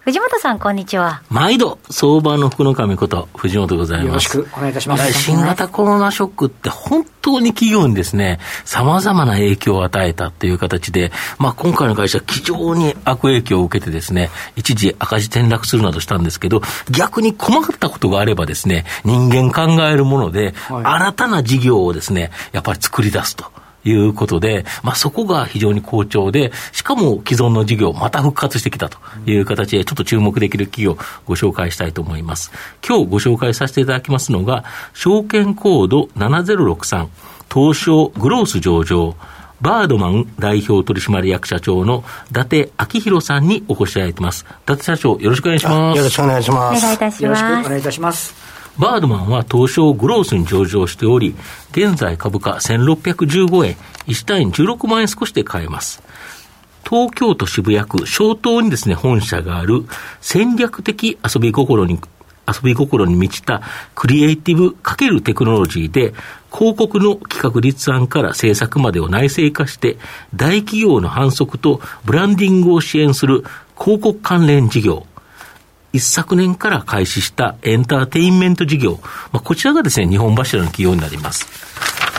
藤本さん、こんにちは。毎度、相場の福の神こと、藤本でございます。よろしくお願いいたします。新型コロナショックって本当に企業にですね、様々な影響を与えたという形で、まあ今回の会社は非常に悪影響を受けてですね、一時赤字転落するなどしたんですけど、逆に困ったことがあればですね、人間考えるもので、新たな事業をですね、やっぱり作り出すと。いうことで、まあ、そこが非常に好調で、しかも既存の事業、また復活してきたという形で、ちょっと注目できる企業、ご紹介したいと思います。今日ご紹介させていただきますのが、証券コード7063、東証グロース上場、バードマン代表取締役社長の伊達明宏さんにお越しいただいてます。伊達社長、よろしくお願いします。よろしくお願いします。お願いいたします。よろしくお願いいたします。バードマンは東証グロースに上場しており、現在株価1615円、1単位16万円少しで買えます。東京都渋谷区小東にですね、本社がある戦略的遊び心に遊び心に満ちたクリエイティブ×テクノロジーで、広告の企画立案から制作までを内製化して、大企業の反則とブランディングを支援する広告関連事業、一昨年から開始したエンターテインメント事業、まあ、こちらがですね、日本柱の企業になります。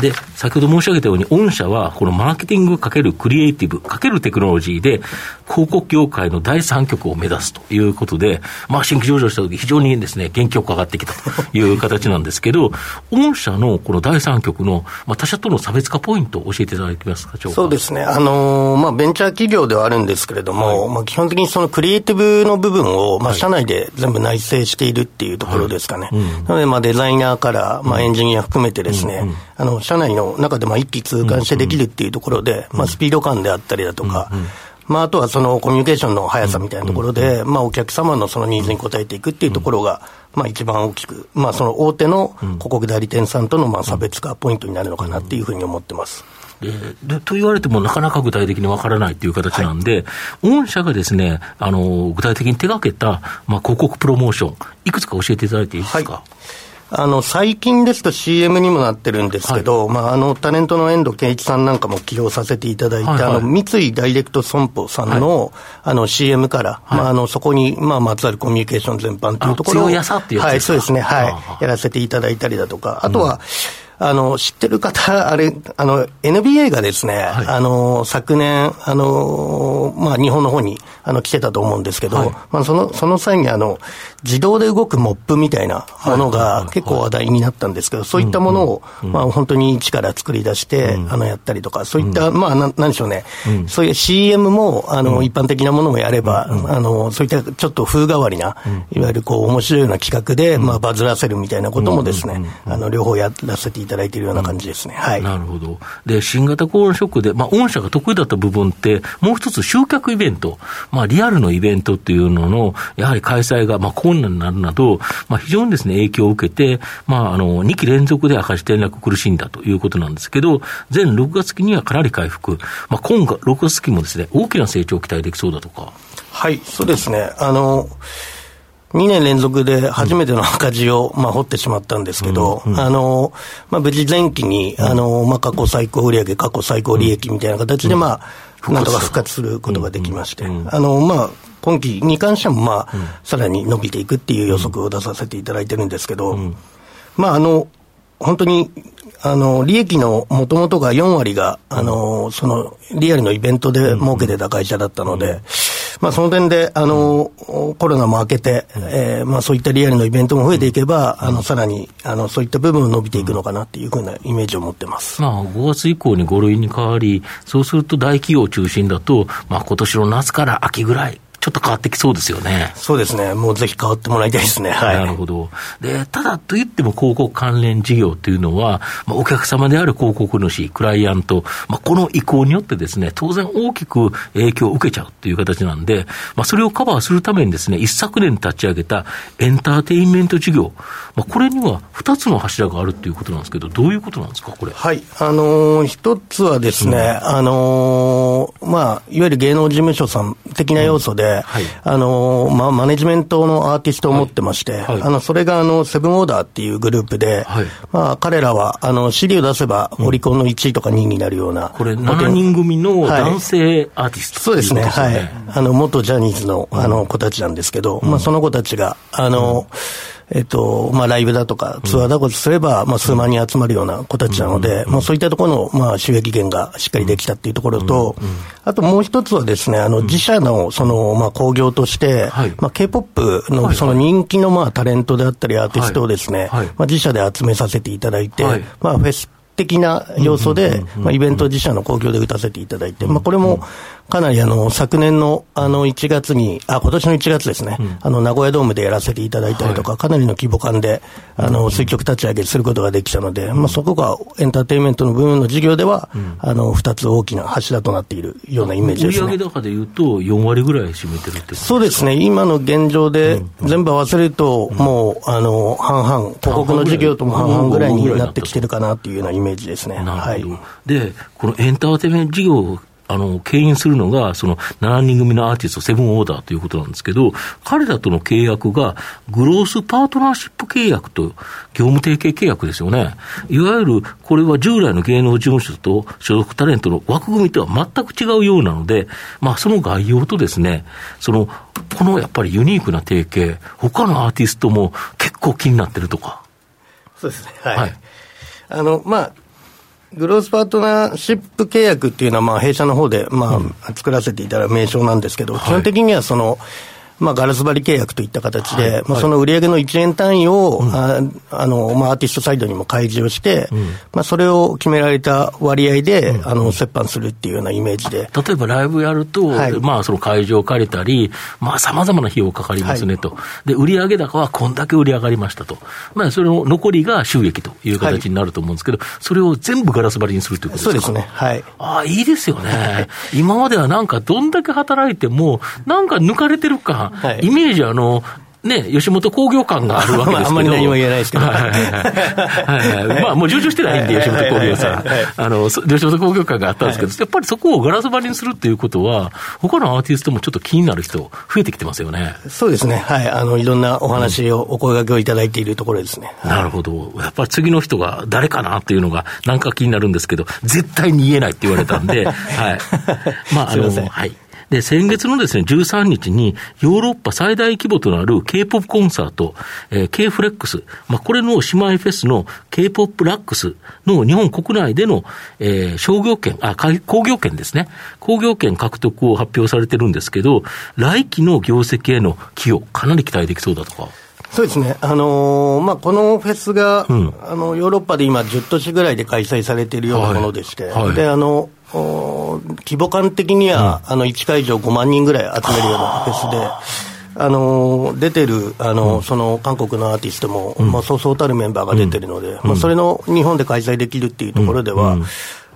で、先ほど申し上げたように、御社はこのマーケティングかけるクリエイティブかけるテクノロジーで、広告業界の第三極を目指すということで、まあ、新規上場した時非常にですね、元気よく上がってきたという形なんですけど、御社のこの第三極の、まあ、他社との差別化ポイントを教えていただけますか、そうですね。あのー、まあ、ベンチャー企業ではあるんですけれども、はい、まあ、基本的にそのクリエイティブの部分を、まあ、社内で全部内製しているっていうところですかね。はいうん、なので、まあ、デザイナーから、まあ、エンジニア含めてですね、うんうん、あの、社内の中でまあ一気通貫してできるっていうところで、まあ、スピード感であったりだとか、まあ、あとはそのコミュニケーションの速さみたいなところで、まあ、お客様のそのニーズに応えていくっていうところが、まあ、一番大きく、まあ、その大手の広告代理店さんとのまあ差別化ポイントになるのかなっていうふうに思ってます。でと言われても、なかなか具体的にわからないという形なんで、はい、御社がですねあの具体的に手がけた、まあ、広告プロモーション、いくつか教えていただいていいですか？はいあの、最近ですと CM にもなってるんですけど、はい、まあ、あの、タレントの遠藤圭一さんなんかも起用させていただいて、はいはい、あの、三井ダイレクト損保さんの、はい、あの、CM から、はい、まあ、あの、そこに、まあ、まつわるコミュニケーション全般というところを、はい、そうですね、はい、やらせていただいたりだとか、あとは、うんあの、知ってる方、あれ、あの、NBA がですね、はい、あの、昨年、あの、まあ、日本の方に、あの、来てたと思うんですけど、はい、まあ、その、その際に、あの、自動で動くモップみたいなものが結構話題になったんですけど、そういったものを、まあ、本当に一から作り出して、あの、やったりとか、そういった、まあ、なんでしょうね、そういう CM も、あの、一般的なものもやれば、あの、そういったちょっと風変わりな、いわゆるこう、面白いような企画で、まあ、バズらせるみたいなこともですね、あの、両方やらせていただいているような感じですね。はい。なるほど。で、新型コロナショックで、まあ、御社が得意だった部分って、もう一つ集客イベント、まあ、リアルのイベントっていうのの、やはり開催が、まあ、困難になるなど、まあ、非常にですね、影響を受けて、まあ、あの、2期連続で赤字転落苦しんだということなんですけど、前6月期にはかなり回復。まあ、今回、6月期もですね、大きな成長を期待できそうだとか。はい、そうですね。あの、2年連続で初めての赤字を、まあ、掘ってしまったんですけど、うんうん、あの、まあ、無事前期に、あの、まあ、過去最高売上、過去最高利益みたいな形で、まあ、なんとか復活することができまして、あの、まあ、今期に関しても、まあ、さらに伸びていくっていう予測を出させていただいてるんですけど、まあ、あの、本当に、あの、利益のもともとが4割が、あの、その、リアルのイベントで儲けてた会社だったので、まあ、その点で、あの、コロナも明けて、えー、まあ、そういったリアルのイベントも増えていけば、あの、さらに、あの、そういった部分を伸びていくのかなっていうふうなイメージを持ってます。まあ、5月以降に5類に変わり、そうすると大企業中心だと、まあ、今年の夏から秋ぐらい、ちょっと変わってきそうですよね。そうですね。もうぜひ変わってもらいたいですね。はい。なるほど。で、ただといっても広告関連事業というのは、まあ、お客様である広告主、クライアント、まあ、この意向によってですね、当然大きく影響を受けちゃうという形なんで、まあ、それをカバーするためにですね、一昨年立ち上げたエンターテインメント事業、まあ、これには2つの柱があるということなんですけど、どういうことなんですか、これ？はい。あのー、一つはですね、うん、あのー、まあ、いわゆる芸能事務所さん的な要素で、うんはい、あのー、まあ、マネジメントのアーティストを持ってまして、はい。はい、あの、それが、あの、セブンオーダーっていうグループで、まあ、彼らは、あの、CD を出せば、オリコンの1位とか2位になるような。これ、7人組の男性アーティスト、そうですね、はい。あの、元ジャニーズの、あの、子たちなんですけど、まあ、その子たちが、あの、えっと、まあ、ライブだとか、ツアーだとすれば、まあ、数万人集まるような子たちなので、まあ、そういったところの、まあ、収益源がしっかりできたっていうところと、あともう一つはですね、あの、自社の、その、まあ、工業として、まあ、K-POP の、その人気の、まあ、タレントであったり、アーティストをですね、まあ、自社で集めさせていただいて、まあ、フェス的な要素で、まあ、イベント自社の興行で打たせていただいて、まあ、これもかなりあの昨年のあの1月に、あ今年の1月ですね、あの名古屋ドームでやらせていただいたりとか、かなりの規模感であの垂直立ち上げすることができたので、まあ、そこがエンターテインメントの部分の事業では、あの2つ大きな柱となっているようなイメージですね。売上高でいうと、4割ぐらい占めてるってそうですね、今の現状で全部合わせると、もうあの半々、広告の事業とも半々ぐらいになってきてるかなっていうようなイメージですね。はい、で、このエンターテイメント事業あの、牽引するのが、その7人組のアーティスト、セブンオーダーということなんですけど、彼らとの契約が、グロースパートナーシップ契約と、業務提携契約ですよね。いわゆる、これは従来の芸能事務所と所属タレントの枠組みとは全く違うようなので、まあ、その概要とですね、その、このやっぱりユニークな提携、他のアーティストも結構気になってるとか。そうですね。はい。はい、あの、まあ、グロースパートナーシップ契約っていうのは、まあ、弊社の方で、まあ、作らせていただく名称なんですけど、基本的にはその、まあ、ガラス張り契約といった形で、はい、まあ、その売上の1円単位を、うん、ああの、まあ、アーティストサイドにも開示をして、うん、まあ、それを決められた割合で、うん、あの、折半するっていうようなイメージで。例えばライブやると、はい、まあ、その会場を借りたり、まあ、様々な費用かかりますねと。はい、で、売上高はこんだけ売り上がりましたと。まあ、それの残りが収益という形になると思うんですけど、それを全部ガラス張りにするということですか？そうですね。はい。ああ、いいですよね。今まではなんか、どんだけ働いても、なんか抜かれてるか、イメージあの、ね、吉本興業感があるわけですけど。あんまり何も言えないですけど。はいはいはい。はいまあ、もう上場してないんで、吉本興業さん。あの、吉本興業感があったんですけど、やっぱりそこをガラス張りにするっていうことは、他のアーティストもちょっと気になる人、増えてきてますよね。そうですね。はい。あの、いろんなお話を、お声掛けをいただいているところですね。なるほど。やっぱり次の人が誰かなっていうのが、なんか気になるんですけど、絶対に言えないって言われたんで、はい。まあ、あの、はい。で、先月のですね、13日に、ヨーロッパ最大規模となる K-POP コンサート、えー、K-FLEX、まあ、これの姉妹フェスの K-POP ラックスの日本国内での、えー、商業権、あ、工業権ですね。工業権獲得を発表されてるんですけど、来期の業績への寄与、かなり期待できそうだとか。そうですね、あのー、まあ、このフェスが、うん、あのヨーロッパで今、10都市ぐらいで開催されているようなものでして、はいはい、であの規模感的には、うん、あの1会場5万人ぐらい集めるようなフェスで。あの出てるあの、うん、その韓国のアーティストも、うん、まあ、そうそうたるメンバーが出てるので、うん、まあ、それの日本で開催できるっていうところでは、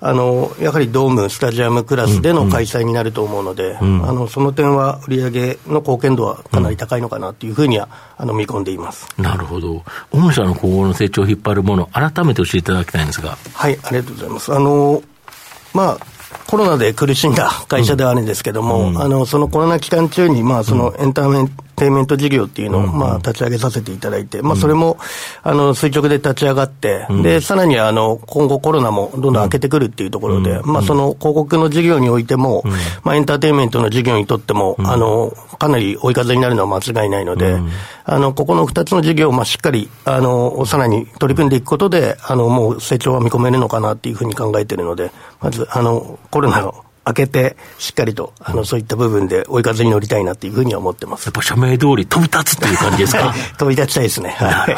あのやはりドーム、スタジアムクラスでの開催になると思うので、あのその点は売上の貢献度はかなり高いのかなというふうには、あの見込んでいます。なるほど、御社の今後の成長を引っ張るもの、改めて教えていただきたいんですが。はい、ありがとうございます。あのまあコロナで苦しんだ会社ではあるんですけども、うん、あのそのコロナ期間中に、まあ、そのエンターメンテイメント事業っていうのを、まあ、立ち上げさせていただいて、まあ、それも、あの、垂直で立ち上がって、で、さらに、あの、今後コロナもどんどん開けてくるっていうところで、まあ、その広告の事業においても、まあ、エンターテインメントの事業にとっても、あの、かなり追い風になるのは間違いないので、あの、ここの2つの事業を、まあ、しっかり、あの、さらに取り組んでいくことで、あの、もう成長は見込めるのかなっていうふうに考えているので、まず、あの、コロナの開けて、しっかりと、あの、そういった部分で追い風に乗りたいなっていうふうには思ってます。やっぱ社名通り飛び立つっていう感じですか？飛び立ちたいですね。はい。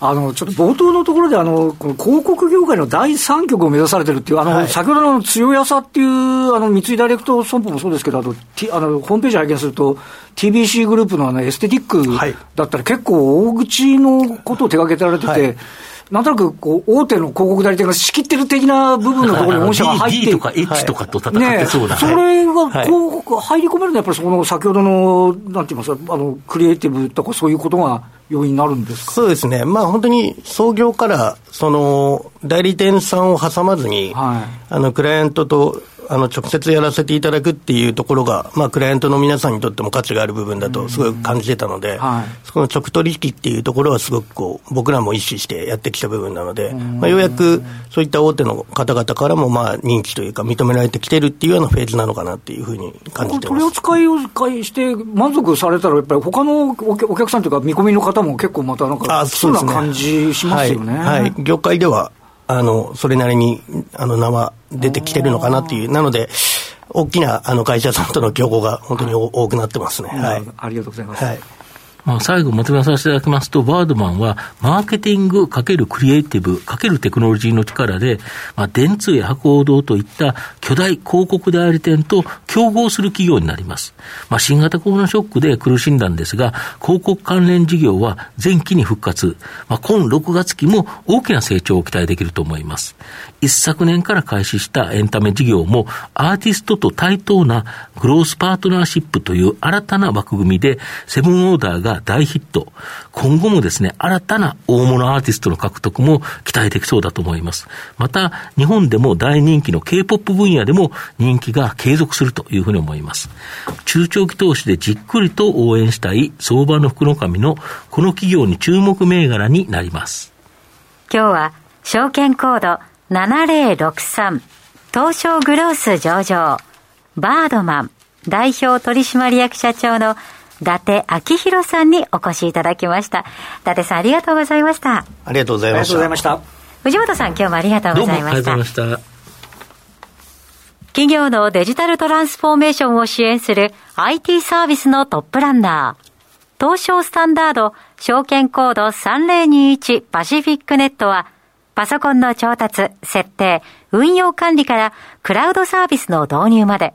あのちょっと冒頭のところであの、この広告業界の第三極を目指されてるっていう、あの、はい、先ほどの強やさっていう、あの三井ダイレクト損保もそうですけど、あと、T、あのホームページ拝見すると、TBC グループのあのエステティックだったら、結構大口のことを手がけてられてて、はいなんとなくこう大手の広告代理店が仕切ってる的な部分のところに御社が入って D とか H とかと戦ってそうだ、ね、それが広告入り込めるのは、やっぱりその先ほどの、なんて言いますか、あのクリエイティブとかそういうことが要因になるんですか？そうですね、まあ、本当に創業からその代理店さんを挟まずに、はい、あのクライアントとあの直接やらせていただくっていうところが、まあ、クライアントの皆さんにとっても価値がある部分だとすごい感じてたので、はい、そこの直取引っていうところはすごくこう僕らも意識してやってきた部分なので、まあ、ようやくそういった大手の方々からもまあ認知というか認められてきてるっていうようなフェーズなのかなっていうふうに感じて取り扱いをして満足されたらやっぱり他のお客さんというか見込みの方も結構またなんかそうな感じしますよね。はい、はい、業界ではあの、それなりに、あの、名は出てきてるのかなっていう。なので、大きなあの会社さんとの競合が本当に多くなってますね。はい。ありがとうございます。はいまあ、最後まとめさせていただきますと、バードマンは、マーケティング×クリエイティブ×テクノロジーの力で、まあ、電通や博報堂といった巨大広告代理店と競合する企業になります。まあ、新型コロナショックで苦しんだんですが、広告関連事業は前期に復活。まあ、今6月期も大きな成長を期待できると思います。一昨年から開始したエンタメ事業も、アーティストと対等なグロースパートナーシップという新たな枠組みで、セブンオーダーが大ヒット。今後もですね、新たな大物アーティストの獲得も期待できそうだと思います。また、日本でも大人気の K-POP 分野でも人気が継続するというふうに思います。中長期投資でじっくりと応援したい相場の福の神のこの企業に注目銘柄になります。今日は証券コード7063東証グロース上場バードマン代表取締役社長の伊達昭弘さんにお越しいただきました。伊達さんありがとうございました。ありがとうございました。ありがとうございました。藤本さん今日もありがとうございました。どうもありがとうございました。企業のデジタルトランスフォーメーションを支援する IT サービスのトップランナー。東証スタンダード証券コード3021パシフィックネットはパソコンの調達、設定、運用管理からクラウドサービスの導入まで、